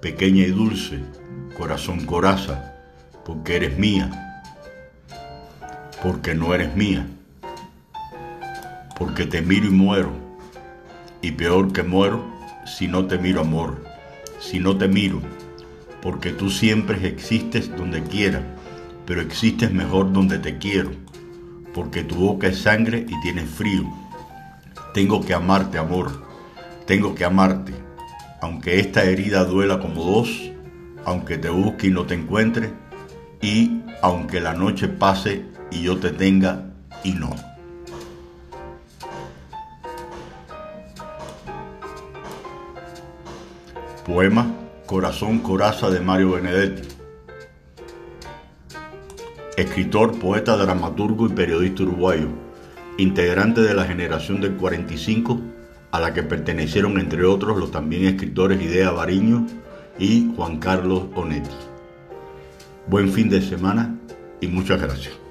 pequeña y dulce, corazón coraza. Porque eres mía porque no eres mía, porque te miro y muero, y peor que muero si no te miro amor, si no te miro, porque tú siempre existes donde quiera, pero existes mejor donde te quiero, porque tu boca es sangre y tienes frío. Tengo que amarte, amor, tengo que amarte, aunque esta herida duela como dos, aunque te busque y no te encuentre, y aunque la noche pase y yo te tenga y no. Poema Corazón Coraza de Mario Benedetti. Escritor, poeta, dramaturgo y periodista uruguayo, integrante de la generación del 45 a la que pertenecieron entre otros los también escritores Idea Bariño y Juan Carlos Onetti. Buen fin de semana y muchas gracias.